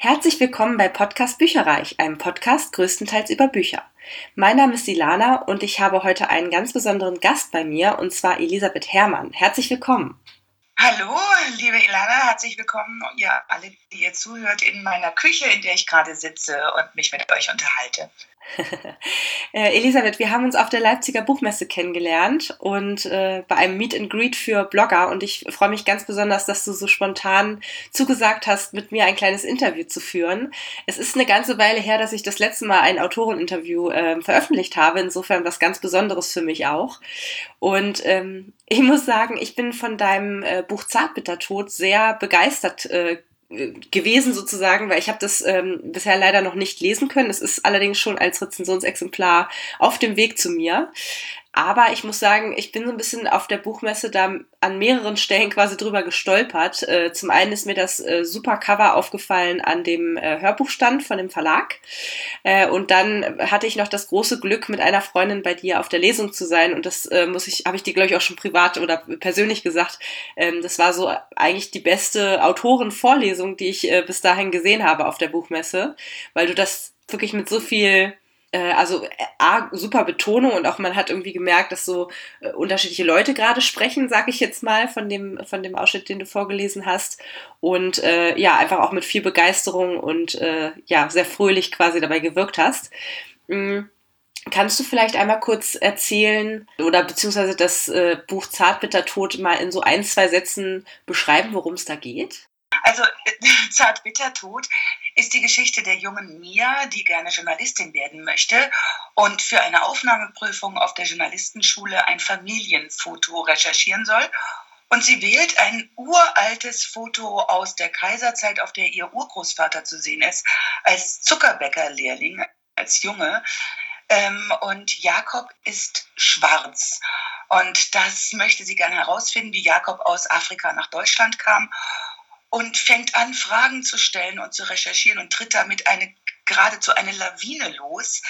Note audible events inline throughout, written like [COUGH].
Herzlich willkommen bei Podcast Bücherreich, einem Podcast größtenteils über Bücher. Mein Name ist Ilana und ich habe heute einen ganz besonderen Gast bei mir, und zwar Elisabeth Herrmann. Herzlich willkommen. Hallo, liebe Ilana, herzlich willkommen, ihr alle, die ihr zuhört, in meiner Küche, in der ich gerade sitze und mich mit euch unterhalte. [LAUGHS] Äh, Elisabeth, wir haben uns auf der Leipziger Buchmesse kennengelernt und äh, bei einem Meet and Greet für Blogger und ich freue mich ganz besonders, dass du so spontan zugesagt hast, mit mir ein kleines Interview zu führen. Es ist eine ganze Weile her, dass ich das letzte Mal ein Autoreninterview äh, veröffentlicht habe, insofern was ganz Besonderes für mich auch. Und ähm, ich muss sagen, ich bin von deinem äh, Buch Zartbittertod sehr begeistert äh, gewesen sozusagen, weil ich habe das ähm, bisher leider noch nicht lesen können. Es ist allerdings schon als Rezensionsexemplar auf dem Weg zu mir. Aber ich muss sagen, ich bin so ein bisschen auf der Buchmesse da an mehreren Stellen quasi drüber gestolpert. Äh, zum einen ist mir das äh, super Cover aufgefallen an dem äh, Hörbuchstand von dem Verlag. Und dann hatte ich noch das große Glück, mit einer Freundin bei dir auf der Lesung zu sein. Und das muss ich, habe ich dir, glaube ich, auch schon privat oder persönlich gesagt. Ähm, das war so eigentlich die beste Autorenvorlesung, die ich bis dahin gesehen habe auf der Buchmesse, weil du das wirklich mit so viel äh, also A, super Betonung und auch man hat irgendwie gemerkt, dass so äh, unterschiedliche Leute gerade sprechen, sag ich jetzt mal, von dem, von dem Ausschnitt, den du vorgelesen hast. Und äh, ja, einfach auch mit viel Begeisterung und äh, ja, sehr fröhlich quasi dabei gewirkt hast. Mhm. Kannst du vielleicht einmal kurz erzählen oder beziehungsweise das äh, Buch Zartbittertod mal in so ein, zwei Sätzen beschreiben, worum es da geht? Also [LAUGHS] Zart Bittertod ist die Geschichte der jungen Mia, die gerne Journalistin werden möchte und für eine Aufnahmeprüfung auf der Journalistenschule ein Familienfoto recherchieren soll. Und sie wählt ein uraltes Foto aus der Kaiserzeit, auf der ihr Urgroßvater zu sehen ist, als Zuckerbäckerlehrling, als Junge. Ähm, und Jakob ist schwarz. Und das möchte sie gerne herausfinden, wie Jakob aus Afrika nach Deutschland kam und fängt an, Fragen zu stellen und zu recherchieren und tritt damit eine, geradezu eine Lawine los,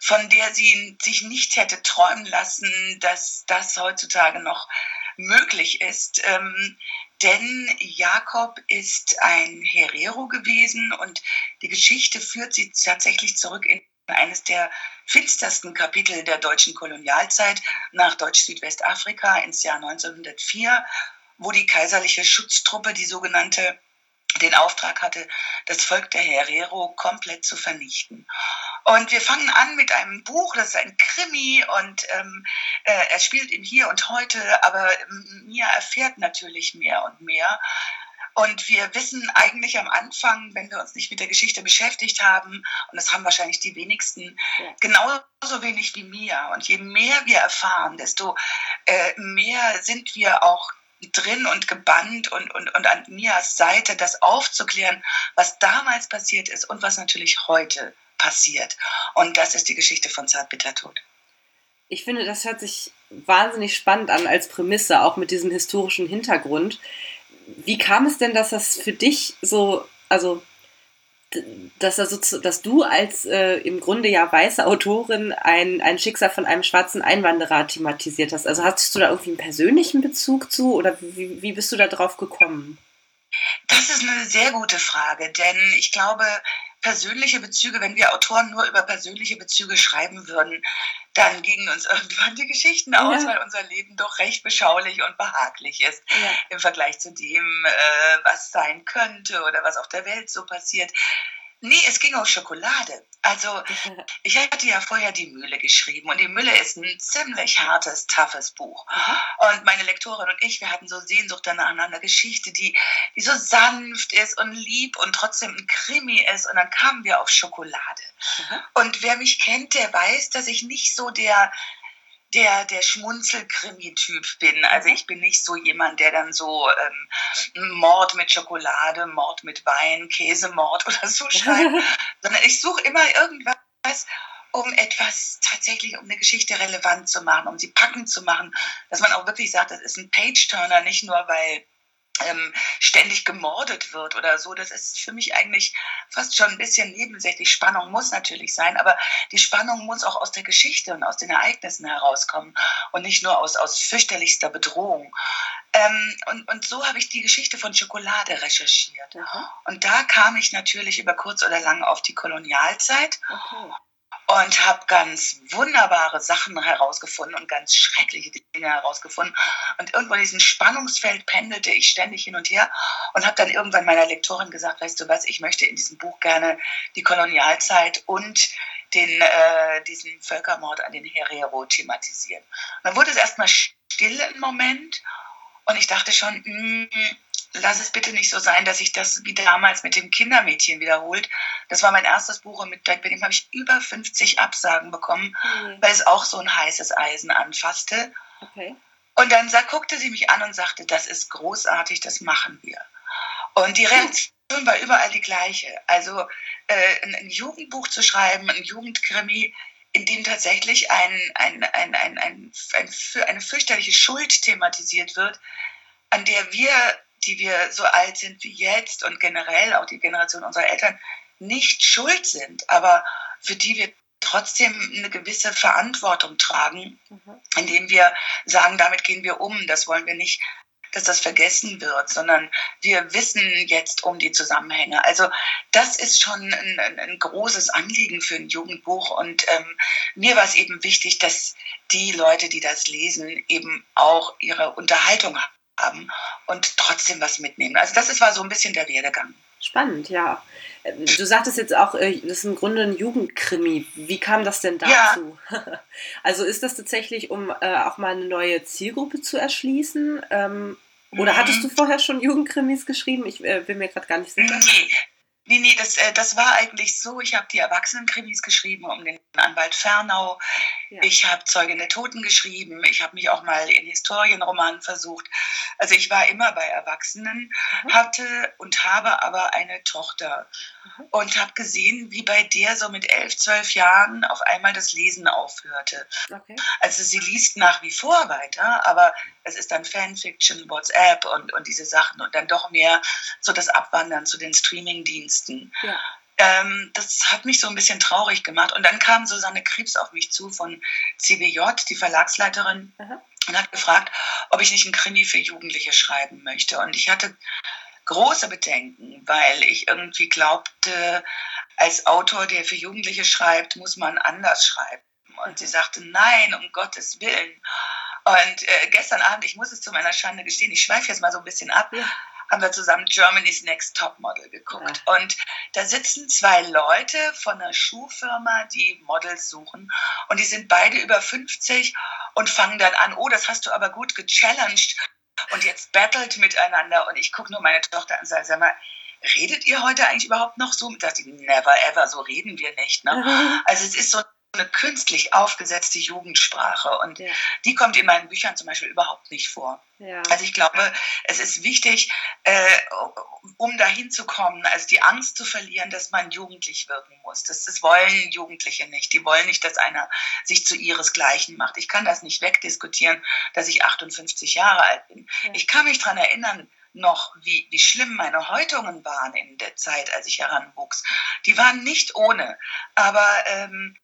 von der sie sich nicht hätte träumen lassen, dass das heutzutage noch möglich ist. Ähm, denn Jakob ist ein Herero gewesen und die Geschichte führt sie tatsächlich zurück in eines der finstersten Kapitel der deutschen Kolonialzeit nach Deutsch-Südwestafrika ins Jahr 1904 wo die kaiserliche Schutztruppe, die sogenannte, den Auftrag hatte, das Volk der Herero komplett zu vernichten. Und wir fangen an mit einem Buch, das ist ein Krimi und ähm, äh, er spielt im Hier und Heute, aber mir erfährt natürlich mehr und mehr. Und wir wissen eigentlich am Anfang, wenn wir uns nicht mit der Geschichte beschäftigt haben, und das haben wahrscheinlich die wenigsten, ja. genauso wenig wie mir. Und je mehr wir erfahren, desto äh, mehr sind wir auch drin und gebannt und, und, und an Mias Seite, das aufzuklären, was damals passiert ist und was natürlich heute passiert. Und das ist die Geschichte von Zartbittertod. Ich finde, das hört sich wahnsinnig spannend an als Prämisse, auch mit diesem historischen Hintergrund. Wie kam es denn, dass das für dich so, also dass, also, dass du als äh, im Grunde ja weiße Autorin ein, ein Schicksal von einem schwarzen Einwanderer thematisiert hast. Also hast du da irgendwie einen persönlichen Bezug zu oder wie, wie bist du da drauf gekommen? Das ist eine sehr gute Frage, denn ich glaube, persönliche Bezüge, wenn wir Autoren nur über persönliche Bezüge schreiben würden, dann gingen uns [LAUGHS] irgendwann die Geschichten aus, ja. weil unser Leben doch recht beschaulich und behaglich ist ja. im Vergleich zu dem, äh, was sein könnte oder was auf der Welt so passiert. Nee, es ging um Schokolade. Also [LAUGHS] ich hatte ja vorher die Mühle geschrieben und die Mühle ist ein ziemlich hartes, toughes Buch. Und meine Lektorin und ich, wir hatten so Sehnsucht danach nach einer Geschichte, die, die so sanft ist und lieb und trotzdem ein Krimi ist. Und dann kamen wir auf Schokolade. Und wer mich kennt, der weiß, dass ich nicht so der der, der Schmunzelkrimi-Typ bin. Also mhm. ich bin nicht so jemand, der dann so ähm, Mord mit Schokolade, Mord mit Wein, Käsemord [LAUGHS] oder so schreibt, [LAUGHS] sondern ich suche immer irgendwas, um etwas tatsächlich, um eine Geschichte relevant zu machen, um sie packend zu machen, dass man auch wirklich sagt, das ist ein Page-Turner, nicht nur weil ähm, ständig gemordet wird oder so. Das ist für mich eigentlich fast schon ein bisschen nebensächlich. Spannung muss natürlich sein, aber die Spannung muss auch aus der Geschichte und aus den Ereignissen herauskommen und nicht nur aus, aus fürchterlichster Bedrohung. Ähm, und, und so habe ich die Geschichte von Schokolade recherchiert. Aha. Und da kam ich natürlich über kurz oder lang auf die Kolonialzeit. Okay und habe ganz wunderbare Sachen herausgefunden und ganz schreckliche Dinge herausgefunden. Und irgendwo in diesem Spannungsfeld pendelte ich ständig hin und her und habe dann irgendwann meiner Lektorin gesagt, weißt du was, ich möchte in diesem Buch gerne die Kolonialzeit und den, äh, diesen Völkermord an den Herero thematisieren. Und dann wurde es erstmal still im Moment und ich dachte schon, mh, hm, lass es bitte nicht so sein, dass sich das wie damals mit dem Kindermädchen wiederholt. Das war mein erstes Buch und mit bei dem habe ich über 50 Absagen bekommen, mhm. weil es auch so ein heißes Eisen anfasste. Okay. Und dann sah, guckte sie mich an und sagte, das ist großartig, das machen wir. Und die Reaktion war überall die gleiche. Also äh, ein, ein Jugendbuch zu schreiben, ein Jugendkrimi, in dem tatsächlich ein, ein, ein, ein, ein, ein, eine fürchterliche Schuld thematisiert wird, an der wir die wir so alt sind wie jetzt und generell auch die Generation unserer Eltern nicht schuld sind, aber für die wir trotzdem eine gewisse Verantwortung tragen, mhm. indem wir sagen, damit gehen wir um, das wollen wir nicht, dass das vergessen wird, sondern wir wissen jetzt um die Zusammenhänge. Also das ist schon ein, ein, großes Anliegen für ein Jugendbuch und ähm, mir war es eben wichtig, dass die Leute, die das lesen, eben auch ihre Unterhaltung haben und trotzdem was mitnehmen. Also das war so ein bisschen der Werdegang. Spannend, ja. Du sagtest jetzt auch, äh, das ist im Grunde ein Jugendkrimi. Wie kam das denn dazu? Ja. [LAUGHS] Also ist das tatsächlich, um äh, auch mal eine neue Zielgruppe zu erschließen? Ähm, oder mhm. hattest du vorher schon Jugendkrimis geschrieben? Ich äh, bin mir gerade gar nicht sicher. Nee, Nee, nee, das, äh, das war eigentlich so. Ich habe die Erwachsenenkrimis geschrieben um den Anwalt Fernau. Ja. Ich habe Zeugin der Toten geschrieben. Ich habe mich auch mal in Historienromanen versucht. Also ich war immer bei Erwachsenen, mhm. hatte und habe aber eine Tochter mhm. und habe gesehen, wie bei der so mit elf, zwölf Jahren auf einmal das Lesen aufhörte. Okay. Also sie liest nach wie vor weiter, aber es ist dann Fanfiction, WhatsApp und, und diese Sachen und dann doch mehr so das Abwandern zu den Streamingdiensten. Ja. Ähm, das hat mich so ein bisschen traurig gemacht. Und dann kam Susanne Krebs auf mich zu von CBJ, die Verlagsleiterin, Aha. und hat gefragt, ob ich nicht ein Krimi für Jugendliche schreiben möchte. Und ich hatte große Bedenken, weil ich irgendwie glaubte, als Autor, der für Jugendliche schreibt, muss man anders schreiben. Und sie sagte, nein, um Gottes Willen. Und äh, gestern Abend, ich muss es zu meiner Schande gestehen, ich schweife jetzt mal so ein bisschen ab, ja. Haben wir zusammen Germany's Next Top Model geguckt. Ja. Und da sitzen zwei Leute von einer Schuhfirma, die Models suchen. Und die sind beide über 50 und fangen dann an, oh, das hast du aber gut gechallenged. Und jetzt battelt miteinander. Und ich gucke nur meine Tochter an und sage, sag mal, redet ihr heute eigentlich überhaupt noch so? Da dachte ich, never ever, so reden wir nicht. Ne? Also es ist so eine künstlich aufgesetzte Jugendsprache und ja. die kommt in meinen Büchern zum Beispiel überhaupt nicht vor. Ja. Also ich glaube, es ist wichtig, äh, um dahin zu kommen, also die Angst zu verlieren, dass man jugendlich wirken muss. Das, das wollen Jugendliche nicht. Die wollen nicht, dass einer sich zu ihresgleichen macht. Ich kann das nicht wegdiskutieren, dass ich 58 Jahre alt bin. Ja. Ich kann mich daran erinnern, noch, wie, wie schlimm meine Häutungen waren in der Zeit, als ich heranwuchs. Die waren nicht ohne. Aber ähm,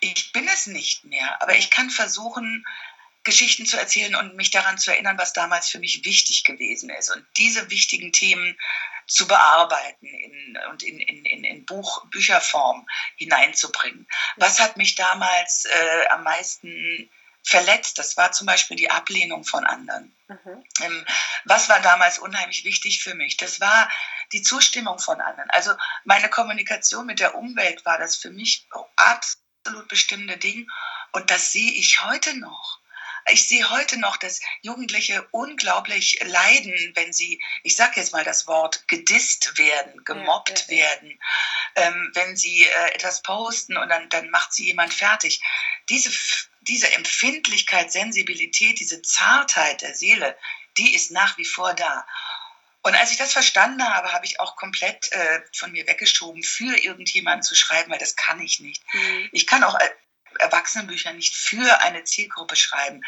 ich bin es nicht mehr, aber ich kann versuchen, Geschichten zu erzählen und mich daran zu erinnern, was damals für mich wichtig gewesen ist und diese wichtigen Themen zu bearbeiten in, und in, in, in, Buch, Bücherform hineinzubringen. Was hat mich damals äh, am meisten verletzt? Das war zum Beispiel die Ablehnung von anderen. Mhm. Ähm, was war damals unheimlich wichtig für mich? Das war die Zustimmung von anderen. Also meine Kommunikation mit der Umwelt war das für mich absolut absolut bestimmte Ding. Und das sehe ich heute noch. Ich sehe heute noch, dass Jugendliche unglaublich leiden, wenn sie, ich sage jetzt mal das Wort, gedisst werden, gemobbt ja, ja, ja. werden, ähm, wenn sie äh, etwas posten und dann, dann macht sie jemand fertig. Diese, diese Empfindlichkeit, Sensibilität, diese Zartheit der Seele, die ist nach wie vor da. Und als ich das verstanden habe, habe ich auch komplett äh, von mir weggeschoben, für irgendjemanden zu schreiben, weil das kann ich nicht. Mhm. Ich kann auch äh, Erwachsenenbücher nicht für eine Zielgruppe schreiben.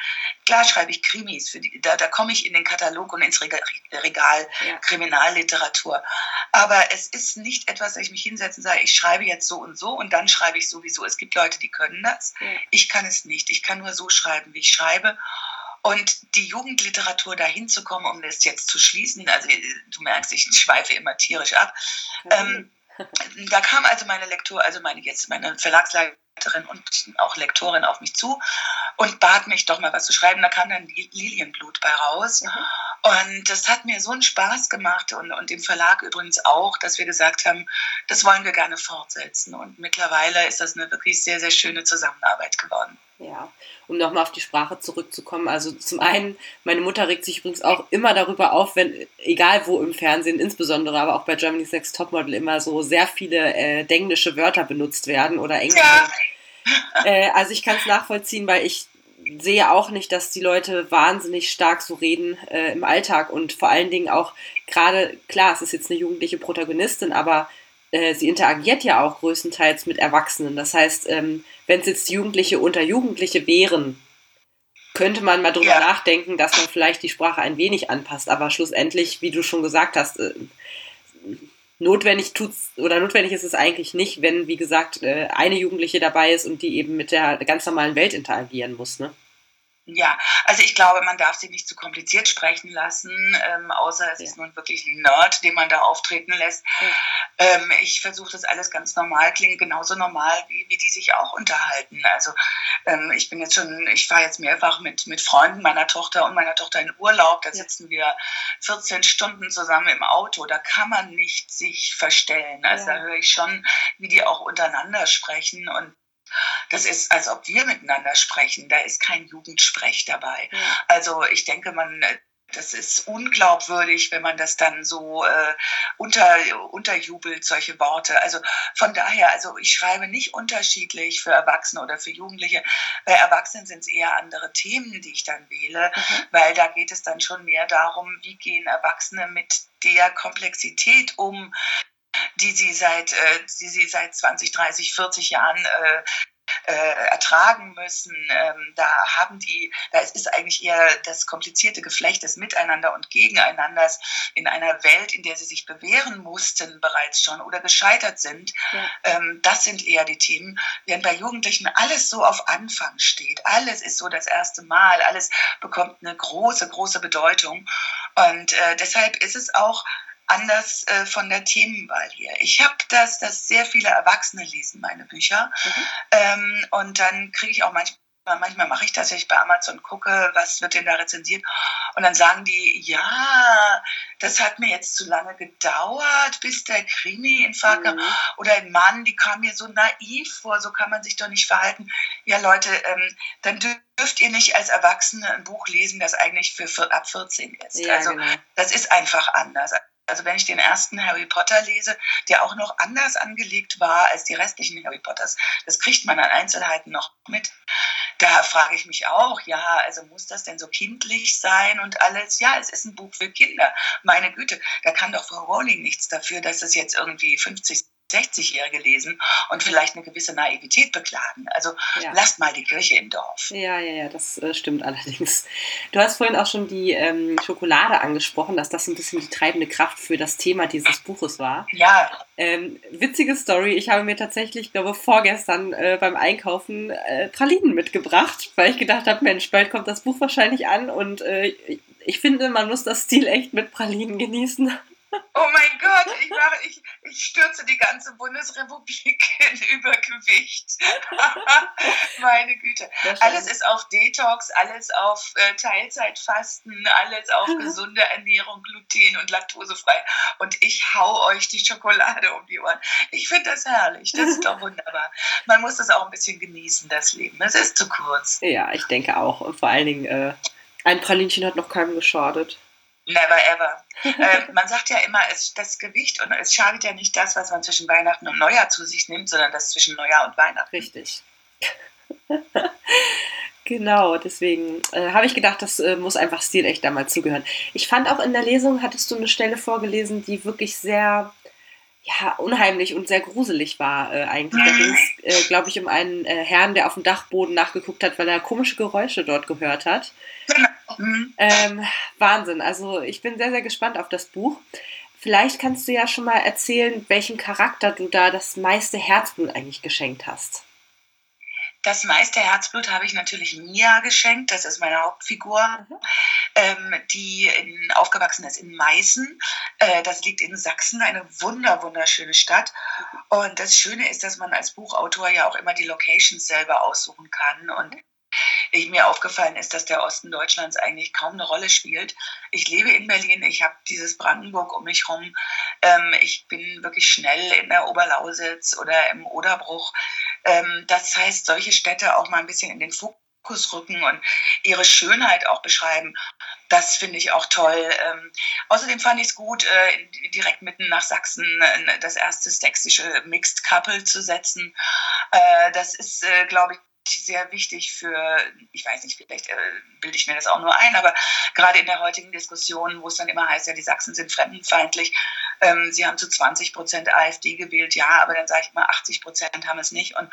Klar schreibe ich Krimis, die, da, da komme ich in den Katalog und ins Regal ja. Kriminalliteratur. Aber es ist nicht etwas, dass ich mich hinsetze und sage, ich schreibe jetzt so und so und dann schreibe ich sowieso. Es gibt Leute, die können das. Ja. Ich kann es nicht. Ich kann nur so schreiben, wie ich schreibe. Und die Jugendliteratur dahin zu kommen, um das jetzt zu schließen, also du merkst, ich schweife immer tierisch ab. Ähm, [LAUGHS] da kam also meine Lektor, also meine jetzt meine Verlagsleiterin und auch Lektorin auf mich zu und bat mich doch mal was zu schreiben. Da kam dann Lilienblut bei raus. Mhm. Und das hat mir so einen Spaß gemacht und, und dem Verlag übrigens auch, dass wir gesagt haben, das wollen wir gerne fortsetzen. Und mittlerweile ist das eine wirklich sehr, sehr schöne Zusammenarbeit geworden. Ja, um nochmal auf die Sprache zurückzukommen. Also zum einen, meine Mutter regt sich übrigens auch immer darüber auf, wenn, egal wo im Fernsehen, insbesondere aber auch bei Germany's Next Topmodel immer so sehr viele äh, denglische Wörter benutzt werden oder englische. Ja. Äh, also ich kann es nachvollziehen, weil ich sehe auch nicht, dass die Leute wahnsinnig stark so reden äh, im Alltag und vor allen Dingen auch gerade, klar, es ist jetzt eine jugendliche Protagonistin, aber äh, sie interagiert ja auch größtenteils mit Erwachsenen. Das heißt, ähm, wenn es jetzt Jugendliche unter Jugendliche wären, könnte man mal drüber ja. nachdenken, dass man vielleicht die Sprache ein wenig anpasst. Aber schlussendlich, wie du schon gesagt hast, äh, notwendig tut's oder notwendig ist es eigentlich nicht, wenn, wie gesagt, äh, eine Jugendliche dabei ist und die eben mit der ganz normalen Welt interagieren muss, ne? Ja, also ich glaube, man darf sie nicht zu kompliziert sprechen lassen, ähm, außer es ja. ist nun wirklich ein Nerd, den man da auftreten lässt. Ja. Ähm, ich versuche das alles ganz normal, klingt genauso normal, wie, wie die sich auch unterhalten. Also ähm, ich bin jetzt schon, ich fahre jetzt mehrfach mit, mit Freunden meiner Tochter und meiner Tochter in Urlaub, da sitzen wir 14 Stunden zusammen im Auto, da kann man nicht sich verstellen. Also ja. da höre ich schon, wie die auch untereinander sprechen und das ist, als ob wir miteinander sprechen. Da ist kein Jugendsprech dabei. Also ich denke, man das ist unglaubwürdig, wenn man das dann so äh, unter, unterjubelt, solche Worte. Also von daher, also ich schreibe nicht unterschiedlich für Erwachsene oder für Jugendliche. Bei Erwachsenen sind es eher andere Themen, die ich dann wähle, mhm. weil da geht es dann schon mehr darum, wie gehen Erwachsene mit der Komplexität um, die sie seit, äh, die sie seit 20, 30, 40 Jahren äh, äh, ertragen müssen. Ähm, da haben die, da ist eigentlich eher das komplizierte Geflecht des Miteinander und Gegeneinanders in einer Welt, in der sie sich bewähren mussten bereits schon oder gescheitert sind. Ja. Ähm, das sind eher die Themen. Während bei Jugendlichen alles so auf Anfang steht. Alles ist so das erste Mal. Alles bekommt eine große, große Bedeutung. Und äh, deshalb ist es auch anders äh, von der Themenwahl hier. Ich habe das, dass sehr viele Erwachsene lesen meine Bücher mhm. ähm, und dann kriege ich auch manchmal manchmal mache ich das, wenn ich bei Amazon gucke, was wird denn da rezensiert und dann sagen die, ja, das hat mir jetzt zu lange gedauert, bis der Krimi in Frage mhm. oder ein Mann, die kam mir so naiv vor, so kann man sich doch nicht verhalten. Ja Leute, ähm, dann dürft ihr nicht als Erwachsene ein Buch lesen, das eigentlich für, für ab 14 ist. Ja, also genau. das ist einfach anders. Also wenn ich den ersten Harry Potter lese, der auch noch anders angelegt war als die restlichen Harry Potters, das kriegt man an Einzelheiten noch mit. Da frage ich mich auch, ja, also muss das denn so kindlich sein und alles? Ja, es ist ein Buch für Kinder. Meine Güte, da kann doch Frau Rowling nichts dafür, dass es jetzt irgendwie 50 60-Jährige lesen und vielleicht eine gewisse Naivität beklagen. Also ja. lasst mal die Kirche im Dorf. Ja, ja, ja, das äh, stimmt allerdings. Du hast vorhin auch schon die ähm, Schokolade angesprochen, dass das ein bisschen die treibende Kraft für das Thema dieses Buches war. Ja. Ähm, witzige Story, ich habe mir tatsächlich, glaube vorgestern äh, beim Einkaufen äh, Pralinen mitgebracht, weil ich gedacht habe, Mensch, bald kommt das Buch wahrscheinlich an und äh, ich finde, man muss das Stil echt mit Pralinen genießen. Oh mein Gott, ich, mache, ich, ich stürze die ganze Bundesrepublik [LAUGHS] in Übergewicht. [LAUGHS] Meine Güte. Alles ist auf Detox, alles auf äh, Teilzeitfasten, alles auf gesunde Ernährung, Gluten und laktosefrei. Und ich hau euch die Schokolade um die Ohren. Ich finde das herrlich. Das ist doch [LAUGHS] wunderbar. Man muss das auch ein bisschen genießen, das Leben. Es ist zu kurz. Ja, ich denke auch. Vor allen Dingen, äh, ein Pralinchen hat noch keinem geschadet. Never ever. äh, man sagt ja immer, es, das Gewicht und es schadet ja nicht das, was man zwischen Weihnachten und Neujahr zu sich nimmt, sondern das zwischen Neujahr und Weihnachten. Richtig. [LAUGHS] genau, deswegen äh, habe ich gedacht, das äh, muss einfach stilecht da mal zugehören. Ich fand auch in der Lesung, hattest du eine Stelle vorgelesen, die wirklich sehr ja, unheimlich und sehr gruselig war äh, eigentlich. Da ging es, äh, glaube ich, um einen äh, Herrn, der auf dem Dachboden nachgeguckt hat, weil er komische Geräusche dort gehört hat. [LAUGHS] Ähm, Wahnsinn. Also ich bin sehr, sehr gespannt auf das Buch. Vielleicht kannst du ja schon mal erzählen, welchem Charakter du da das meiste Herzblut eigentlich geschenkt hast. das meiste Herzblut habe ich natürlich Mia geschenkt. Das ist meine Hauptfigur, mhm. ähm, die in, aufgewachsen ist in Meißen. Äh, das liegt in Sachsen, eine wunder, wunderschöne Stadt. Und das Schöne ist, dass man als Buchautor ja auch immer die Locations selber aussuchen kann. Und ich, mir aufgefallen ist, dass der Osten Deutschlands eigentlich kaum eine Rolle spielt. Ich lebe in Berlin, ich habe dieses Brandenburg um mich herum. Ähm, ich bin wirklich schnell in der Oberlausitz oder im Oderbruch. Ähm, das heißt, solche Städte auch mal ein bisschen in den Fokus rücken und ihre Schönheit auch beschreiben. Das finde ich auch toll. Ähm, außerdem fand ich es gut, äh, direkt mitten nach Sachsen äh, das erste sächsische Mixed Couple zu setzen. Äh, das ist, äh, glaube ich, sehr wichtig für, ich weiß nicht, vielleicht äh, bilde ich mir das auch nur ein, aber gerade in der heutigen Diskussion, wo es dann immer heißt, ja, die Sachsen sind fremdenfeindlich, ähm, sie haben zu 20 Prozent AfD gewählt, ja, aber dann sage ich mal, 80 Prozent haben es nicht und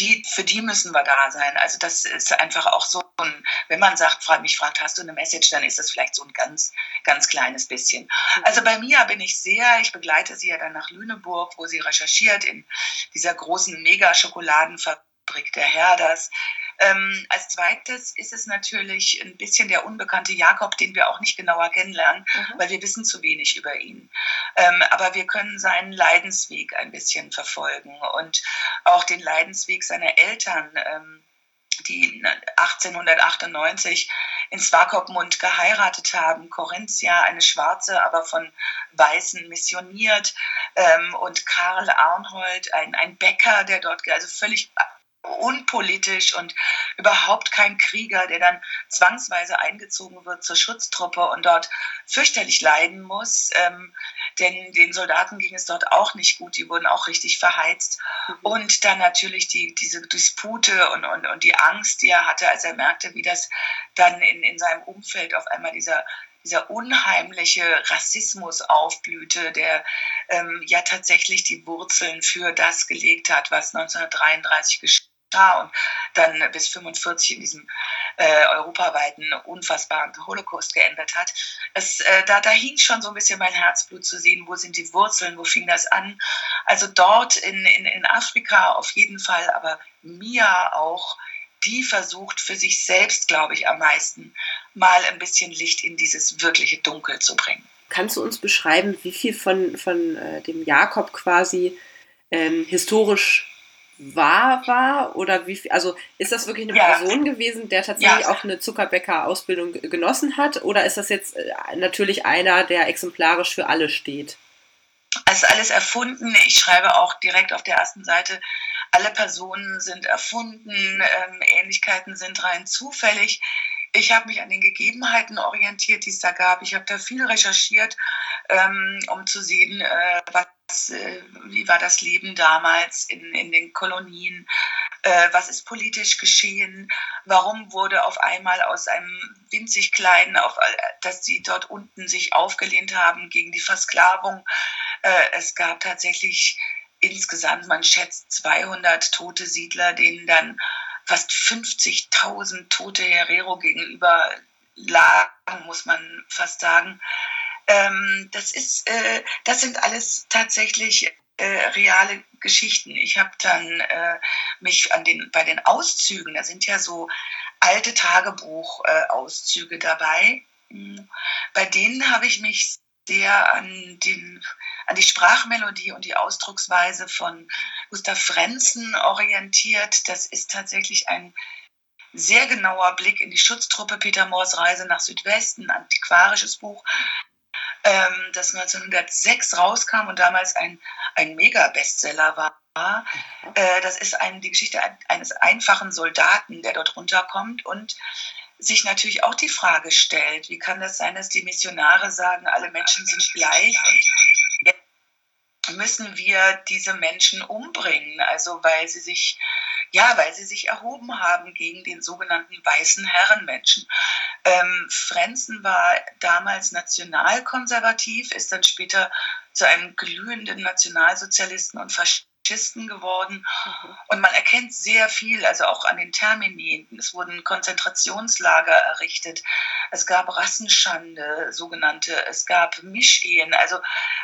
die, für die müssen wir da sein. Also das ist einfach auch so, ein, wenn man sagt, mich fragt, hast du eine Message, dann ist das vielleicht so ein ganz, ganz kleines bisschen. Also bei Mia bin ich sehr, ich begleite sie ja dann nach Lüneburg, wo sie recherchiert in dieser großen Mega-Schokoladenfabrik Fabrik der Herders. Ähm, als zweites ist es natürlich ein bisschen der unbekannte Jakob, den wir auch nicht genauer kennenlernen, mhm. weil wir wissen zu wenig über ihn. Ähm, aber wir können seinen Leidensweg ein bisschen verfolgen und auch den Leidensweg seiner Eltern. Ähm, die 1898 in Swakopmund geheiratet haben. Corinthia, eine Schwarze, aber von Weißen missioniert. Ähm, und Karl Arnhold, ein, ein Bäcker, der dort, also völlig unpolitisch und überhaupt kein Krieger, der dann zwangsweise eingezogen wird zur Schutztruppe und dort fürchterlich leiden muss. Ähm, denn den Soldaten ging es dort auch nicht gut, die wurden auch richtig verheizt. Mhm. Und dann natürlich die, diese Dispute und, und, und die Angst, die er hatte, als er merkte, wie das dann in, in seinem Umfeld auf einmal dieser dieser unheimliche Rassismus aufblühte, der ähm, ja tatsächlich die Wurzeln für das gelegt hat, was 1933 geschah und dann bis 45 in diesem äh, europaweiten unfassbaren Holocaust geendet hat. Es, äh, da, da hing schon so ein bisschen mein Herzblut zu sehen, wo sind die Wurzeln, wo fing das an. Also dort in, in, in Afrika auf jeden Fall, aber Mia auch, die versucht für sich selbst, glaube ich, am meisten mal ein bisschen Licht in dieses wirkliche Dunkel zu bringen. Kannst du uns beschreiben, wie viel von, von äh, dem Jakob quasi ähm, historisch wahr war? Oder wie viel, also ist das wirklich eine ja. Person gewesen, der tatsächlich ja. auch eine Zuckerbäcker-Ausbildung genossen hat? Oder ist das jetzt äh, natürlich einer, der exemplarisch für alle steht? Es ist alles erfunden. Ich schreibe auch direkt auf der ersten Seite, alle Personen sind erfunden, ähm, Ähnlichkeiten sind rein zufällig. Ich habe mich an den Gegebenheiten orientiert, die es da gab. Ich habe da viel recherchiert, ähm, um zu sehen, äh, äh, wie war das Leben damals in, in den Kolonien, äh, was ist politisch geschehen, warum wurde auf einmal aus einem winzig kleinen, auf, äh, dass sie dort unten sich aufgelehnt haben gegen die Versklavung. Es gab tatsächlich insgesamt, man schätzt 200 tote Siedler, denen dann fast 50.000 tote Herero gegenüber lagen, muss man fast sagen. Ähm, das, ist, äh, das sind alles tatsächlich äh, reale Geschichten. Ich habe dann äh, mich an den, bei den Auszügen, da sind ja so alte Tagebuchauszüge dabei, hm, bei denen habe ich mich sehr an, den, an die Sprachmelodie und die Ausdrucksweise von Gustav Frenzen orientiert. Das ist tatsächlich ein sehr genauer Blick in die Schutztruppe Peter Moors Reise nach Südwesten, antiquarisches Buch, ähm, das 1906 rauskam und damals ein, ein Mega-Bestseller war. Äh, das ist ein, die Geschichte eines einfachen Soldaten, der dort runterkommt und sich natürlich auch die Frage stellt, wie kann das sein, dass die Missionare sagen, alle Menschen sind gleich und jetzt müssen wir diese Menschen umbringen, also weil sie sich ja, weil sie sich erhoben haben gegen den sogenannten weißen Herrenmenschen. Ähm, Frenzen war damals nationalkonservativ, ist dann später zu einem glühenden Nationalsozialisten und Faschisten geworden. Mhm. Und man erkennt sehr viel, also auch an den Termini. Es wurden Konzentrationslager errichtet. Es gab Rassenschande, sogenannte. Es gab Mischehen. Also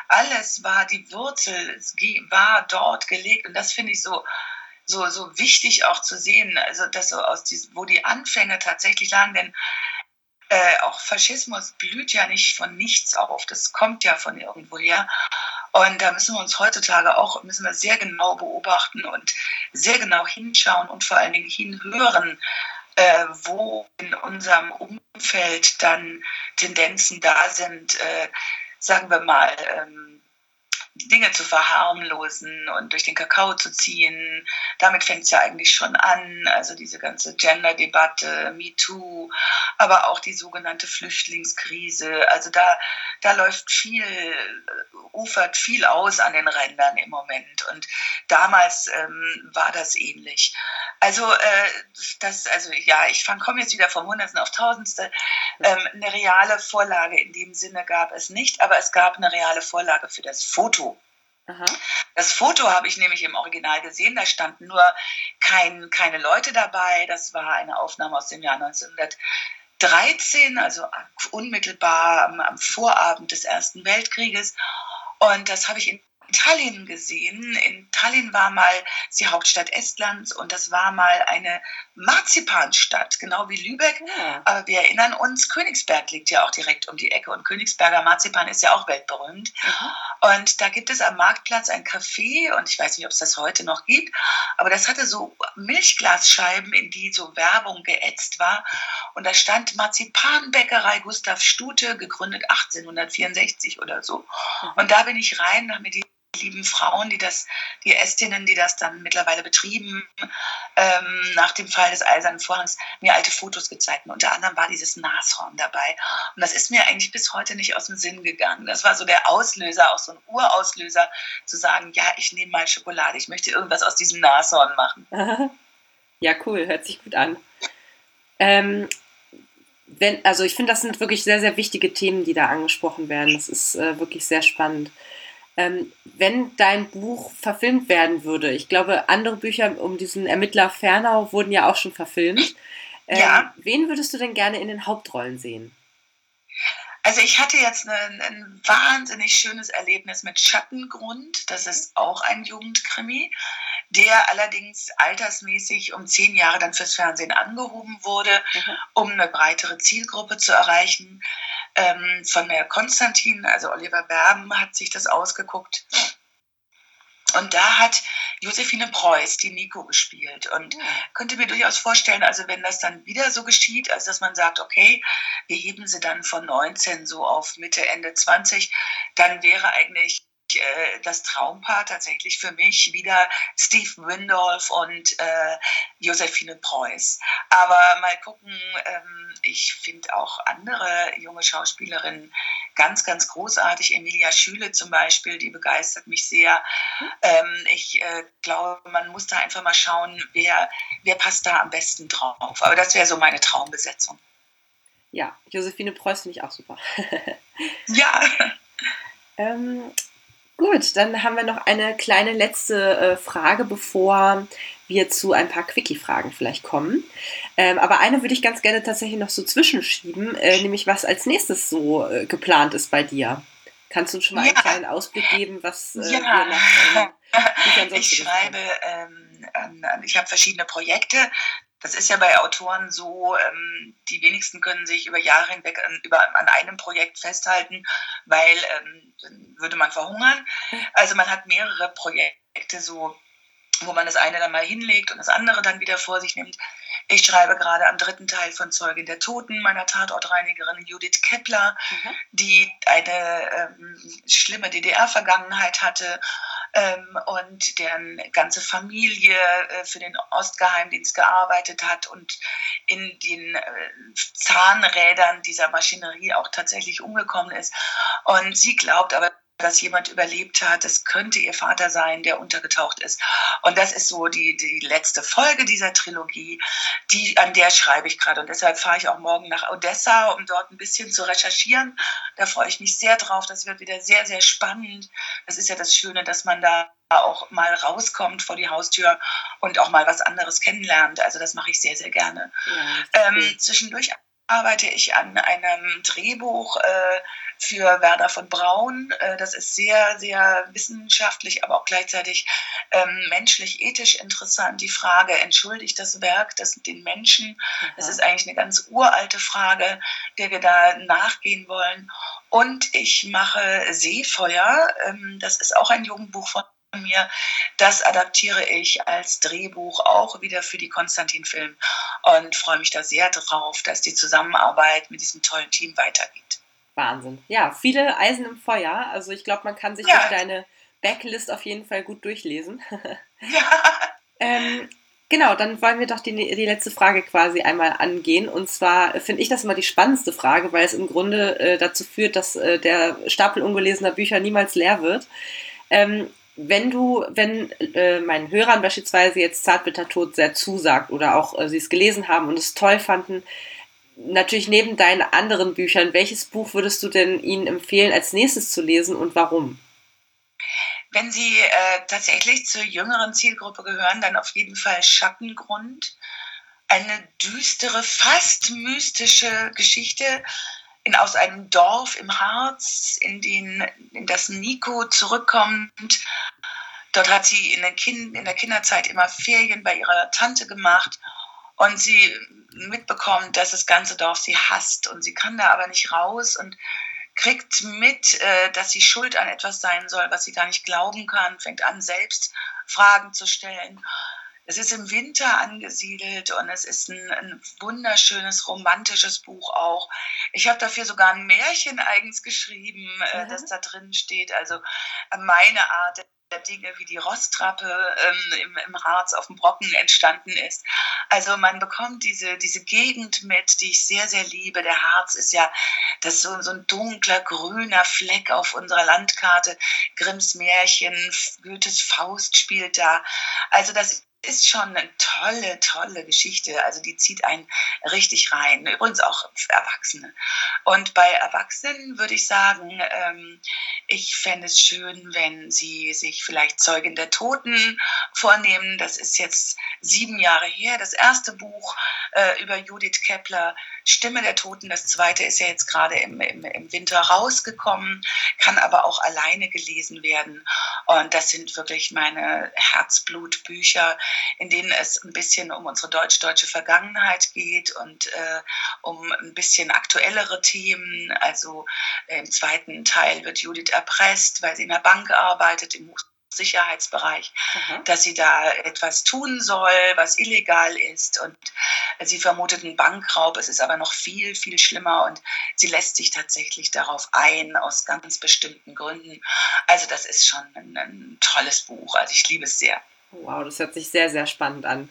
alles war die Wurzel, war dort gelegt. Und das finde ich so, so, so wichtig auch zu sehen, also dass so aus diesem, wo die Anfänge tatsächlich lagen, denn äh, auch Faschismus blüht ja nicht von nichts auf, das kommt ja von irgendwoher. Und da müssen wir uns heutzutage auch, müssen wir sehr genau beobachten und sehr genau hinschauen und vor allen Dingen hinhören, äh, wo in unserem Umfeld dann Tendenzen da sind, äh, sagen wir mal, ähm, Dinge zu verharmlosen und durch den Kakao zu ziehen. Damit fängt es ja eigentlich schon an. Also diese ganze Gender-Debatte, MeToo, aber auch die sogenannte Flüchtlingskrise. Also da, da läuft viel, ufert viel aus an den Rändern im Moment. Und damals ähm, war das ähnlich. Also äh, das, also ja, ich komme jetzt wieder vom Hundertsten auf Tausendste. Ähm, eine reale Vorlage in dem Sinne gab es nicht, aber es gab eine reale Vorlage für das Foto. Aha. Das Foto habe ich nämlich im Original gesehen, da standen nur kein, keine Leute dabei. Das war eine Aufnahme aus dem Jahr 1913, also unmittelbar am, am Vorabend des Ersten Weltkrieges. Und das habe ich in Tallinn gesehen. In Tallinn war mal die Hauptstadt Estlands und das war mal eine Marzipanstadt, genau wie Lübeck. Ja. Aber wir erinnern uns, Königsberg liegt ja auch direkt um die Ecke und Königsberger Marzipan ist ja auch weltberühmt. Mhm. Und da gibt es am Marktplatz ein Café und ich weiß nicht, ob es das heute noch gibt, aber das hatte so Milchglasscheiben, in die so Werbung geätzt war. Und da stand Marzipanbäckerei Gustav Stute, gegründet 1864 oder so. Mhm. Und da bin ich rein, habe mir die lieben Frauen, die das, die Ästinnen, die das dann mittlerweile betrieben, ähm, nach dem Fall des Eisernen Vorhangs, mir alte Fotos gezeigt. Und unter anderem war dieses Nashorn dabei. Und das ist mir eigentlich bis heute nicht aus dem Sinn gegangen. Das war so der Auslöser, auch so ein Urauslöser, zu sagen, ja, ich nehme mal Schokolade, ich möchte irgendwas aus diesem Nashorn machen. [LAUGHS] Ja, cool, hört sich gut an. Ähm, wenn, also ich finde, das sind wirklich sehr, sehr wichtige Themen, die da angesprochen werden. Das ist äh, wirklich sehr spannend ähm, wenn dein Buch verfilmt werden würde, ich glaube, andere Bücher um diesen Ermittler Fernau wurden ja auch schon verfilmt. Ähm, ja. Wen würdest du denn gerne in den Hauptrollen sehen? Also ich hatte jetzt ein, ein, wahnsinnig schönes Erlebnis mit Schattengrund. Das ist auch ein Jugendkrimi, der allerdings altersmäßig um zehn Jahre dann fürs Fernsehen angehoben wurde, mhm. um eine breitere Zielgruppe zu erreichen ähm, von der Konstantin, also Oliver Berben, hat sich das ausgeguckt. Und da hat Josephine Preuß die Nico gespielt und ja. könnte mir durchaus vorstellen, also wenn das dann wieder so geschieht, als dass man sagt, okay, wir heben sie dann von 19 so auf Mitte, Ende 20, dann wäre eigentlich äh, das Traumpaar tatsächlich für mich wieder Steve Windolf und äh, Josephine Preuß. Aber mal gucken, ähm, ich finde auch andere junge Schauspielerinnen ganz, ganz großartig. Emilia Schüle zum Beispiel, die begeistert mich sehr. Ähm, ich äh, glaube, man muss da einfach mal schauen, wer, wer passt da am besten drauf. Aber das wäre so meine Traumbesetzung. Ja, Josephine Preuß finde ich auch super. [LAUGHS] ja. Ähm, Gut, dann haben wir noch eine kleine letzte äh, Frage, bevor wir zu ein paar Quickie-Fragen vielleicht kommen. Ähm, aber eine würde ich ganz gerne tatsächlich noch so zwischenschieben, äh, nämlich was als nächstes so äh, geplant ist bei dir. Kannst du uns schon mal ja. einen kleinen Ausblick geben, was äh, ja. wir nach, [LAUGHS] Ich schreibe, ähm, ich habe verschiedene Projekte. Das ist ja bei Autoren so, ähm, die wenigsten können sich über Jahre hinweg an, über, an einem Projekt festhalten, weil ähm, dann würde man verhungern. Also man hat mehrere Projekte so, wo man das eine dann mal hinlegt und das andere dann wieder vor sich nimmt. Ich schreibe gerade am dritten Teil von Zeugin der Toten meiner Tatortreinigerin Judith Kepler, mhm. die eine ähm, schlimme DDR-Vergangenheit hatte ähm, und deren ganze Familie äh, für den Ostgeheimdienst gearbeitet hat und in den äh, Zahnrädern dieser Maschinerie auch tatsächlich umgekommen ist. Und sie glaubt aber, dass jemand überlebt hat. Es könnte ihr Vater sein, der untergetaucht ist. Und das ist so die, die letzte Folge dieser Trilogie, die, an der schreibe ich gerade. Und deshalb fahre ich auch morgen nach Odessa, um dort ein bisschen zu recherchieren. Da freue ich mich sehr drauf. Das wird wieder sehr, sehr spannend. Das ist ja das Schöne, dass man da auch mal rauskommt vor die Haustür und auch mal was anderes kennenlernt. Also das mache ich sehr, sehr gerne. Ja, ähm, zwischendurch arbeite ich an einem Drehbuch äh, für Werder von Braun. Äh, das ist sehr, sehr wissenschaftlich, aber auch gleichzeitig ähm, menschlich, ethisch interessant. Die Frage, entschuldigt das Werk das den Menschen? Das ist eigentlich eine ganz uralte Frage, der wir da nachgehen wollen. Und ich mache Seefeuer. Ähm, das ist auch ein Jugendbuch von mir. Das adaptiere ich als Drehbuch auch wieder für die Konstantin-Film und freue mich da sehr drauf, dass die Zusammenarbeit mit diesem tollen Team weitergeht. Wahnsinn. Ja, viele Eisen im Feuer. Also ich glaube, man kann sich ja. deine Backlist auf jeden Fall gut durchlesen. [LAUGHS] ja. ähm, genau, dann wollen wir doch die, die letzte Frage quasi einmal angehen. Und zwar finde ich das immer die spannendste Frage, weil es im Grunde äh, dazu führt, dass äh, der Stapel ungelesener Bücher niemals leer wird. Ähm, wenn du, wenn äh, meinen Hörern beispielsweise jetzt Zartbitter Tod sehr zusagt oder auch äh, sie es gelesen haben und es toll fanden, natürlich neben deinen anderen Büchern, welches Buch würdest du denn ihnen empfehlen, als nächstes zu lesen und warum? Wenn sie äh, tatsächlich zur jüngeren Zielgruppe gehören, dann auf jeden Fall Schattengrund. Eine düstere, fast mystische Geschichte in, aus einem Dorf im Harz, in, den, in das Nico zurückkommt. Dort hat sie in, kind, in der Kinderzeit immer Ferien bei ihrer Tante gemacht und sie mitbekommt, dass das ganze Dorf sie hasst und sie kann da aber nicht raus und kriegt mit, äh, dass sie schuld an etwas sein soll, was sie gar nicht glauben kann, fängt an, selbst Fragen zu stellen. Es ist im Winter angesiedelt und es ist ein, ein wunderschönes, romantisches Buch auch. Ich habe dafür sogar ein Märchen eigens geschrieben, äh, mhm. das da drin steht. Also äh, meine Art der Dinge, wie die Rosttrappe ähm, im, im Harz auf dem Brocken entstanden ist. Also man bekommt diese, diese Gegend mit, die ich sehr, sehr liebe. Der Harz ist ja das ist so, so ein dunkler, grüner Fleck auf unserer Landkarte. Grimms Märchen, Goethes Faust spielt da. Also das ist schon eine tolle, tolle Geschichte. Also die zieht einen richtig rein. Übrigens auch für Erwachsene. Und bei Erwachsenen würde ich sagen, ähm, ich fände es schön, wenn sie sich vielleicht Zeugin der Toten vornehmen. Das ist jetzt sieben Jahre her. Das erste Buch äh, über Judith Kepler, Stimme der Toten. Das zweite ist ja jetzt gerade im, im, im Winter rausgekommen, kann aber auch alleine gelesen werden. Und das sind wirklich meine Herzblutbücher in denen es ein bisschen um unsere deutsch-deutsche Vergangenheit geht und äh, um ein bisschen aktuellere Themen. Also im zweiten Teil wird Judith erpresst, weil sie in der Bank arbeitet, im Sicherheitsbereich, mhm. dass sie da etwas tun soll, was illegal ist und sie vermutet einen Bankraub. Es ist aber noch viel, viel schlimmer und sie lässt sich tatsächlich darauf ein aus ganz bestimmten Gründen. Also das ist schon ein, ein tolles Buch. Also ich liebe es sehr. Wow, das hört sich sehr, sehr spannend an.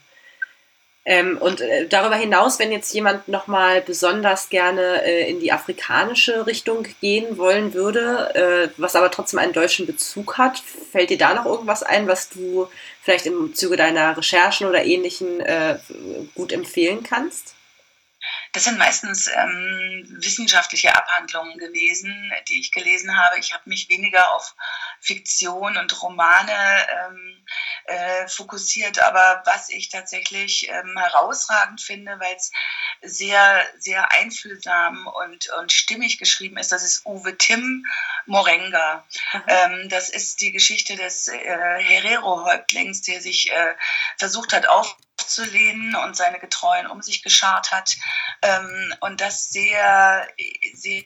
Ähm, und äh, darüber hinaus, wenn jetzt jemand nochmal besonders gerne äh, in die afrikanische Richtung gehen wollen würde, äh, was aber trotzdem einen deutschen Bezug hat, fällt dir da noch irgendwas ein, was du vielleicht im Zuge deiner Recherchen oder ähnlichen äh, gut empfehlen kannst? Das sind meistens ähm, wissenschaftliche Abhandlungen gewesen, die ich gelesen habe. Ich habe mich weniger auf Fiktion und Romane ähm, äh, fokussiert, aber was ich tatsächlich ähm, herausragend finde, weil es sehr, sehr einfühlsam und, und stimmig geschrieben ist, das ist Uwe Tim Morenga. Mhm. Ähm, das ist die Geschichte des äh, Herero-Häuptlings, der sich äh, versucht hat, auf abzulehnen und seine Getreuen um sich geschart hat ähm, und das sehr, sehr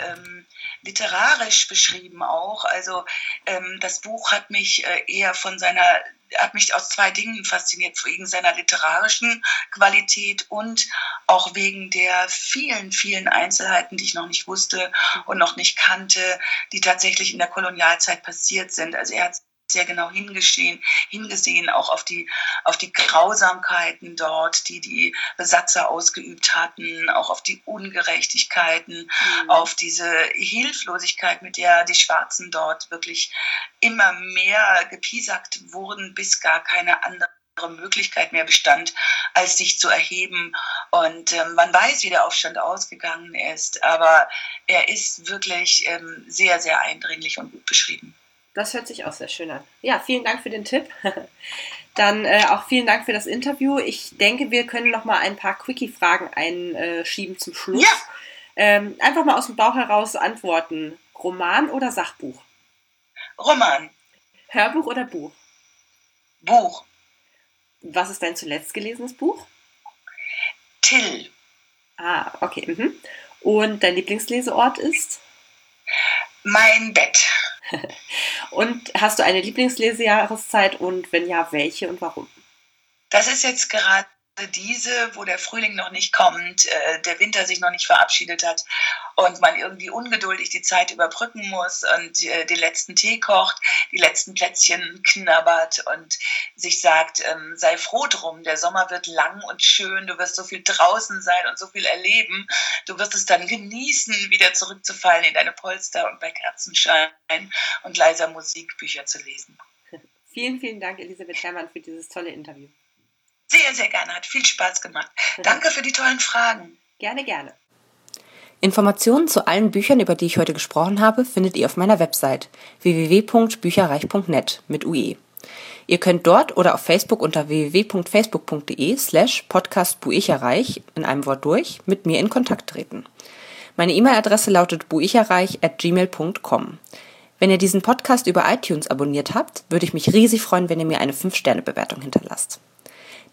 ähm, literarisch beschrieben auch. Also ähm, das Buch hat mich äh, eher von seiner hat mich aus zwei Dingen fasziniert, wegen seiner literarischen Qualität und auch wegen der vielen, vielen Einzelheiten, die ich noch nicht wusste und noch nicht kannte, die tatsächlich in der Kolonialzeit passiert sind. Also er hat sehr genau hingesehen, hingesehen auch auf die, auf die Grausamkeiten dort, die die Besatzer ausgeübt hatten, auch auf die Ungerechtigkeiten, mhm. auf diese Hilflosigkeit, mit der die Schwarzen dort wirklich immer mehr gepiesackt wurden, bis gar keine andere Möglichkeit mehr bestand, als sich zu erheben. Und ähm, man weiß, wie der Aufstand ausgegangen ist, aber er ist wirklich ähm, sehr, sehr eindringlich und gut beschrieben. Das hört sich auch sehr schön an. Ja, vielen Dank für den Tipp. [LAUGHS] Dann äh, auch vielen Dank für das Interview. Ich denke, wir können noch mal ein paar Quickie-Fragen einschieben zum Schluss. Ja. Ähm, einfach mal aus dem Bauch heraus antworten. Roman oder Sachbuch? Roman. Hörbuch oder Buch? Buch. Was ist dein zuletzt gelesenes Buch? Till. Ah, okay. Mhm. Und dein Lieblingsleseort ist? Mein Bett. [LAUGHS] und hast du eine Lieblingslesejahreszeit und wenn ja, welche und warum? Das ist jetzt gerade diese, wo der Frühling noch nicht kommt, äh, der Winter sich noch nicht verabschiedet hat und man irgendwie ungeduldig die Zeit überbrücken muss und äh, den letzten Tee kocht, die letzten Plätzchen knabbert und sich sagt, ähm, sei froh drum, der Sommer wird lang und schön, du wirst so viel draußen sein und so viel erleben, du wirst es dann genießen, wieder zurückzufallen in deine Polster und bei Kerzenschein und leiser Musik Bücher zu lesen. Vielen, vielen Dank, Elisabeth Herrmann, für dieses tolle Interview. Sehr, sehr gerne. Hat viel Spaß gemacht. Danke für die tollen Fragen. Gerne, gerne. Informationen zu allen Büchern, über die ich heute gesprochen habe, findet ihr auf meiner Website www.bücherreich.net mit UE. Ihr könnt dort oder auf Facebook unter www.facebook.de slash podcastbuicherreich in einem Wort durch mit mir in Kontakt treten. Meine E-Mail-Adresse lautet buicherreich at gmail.com. Wenn ihr diesen Podcast über iTunes abonniert habt, würde ich mich riesig freuen, wenn ihr mir eine 5-Sterne-Bewertung hinterlasst.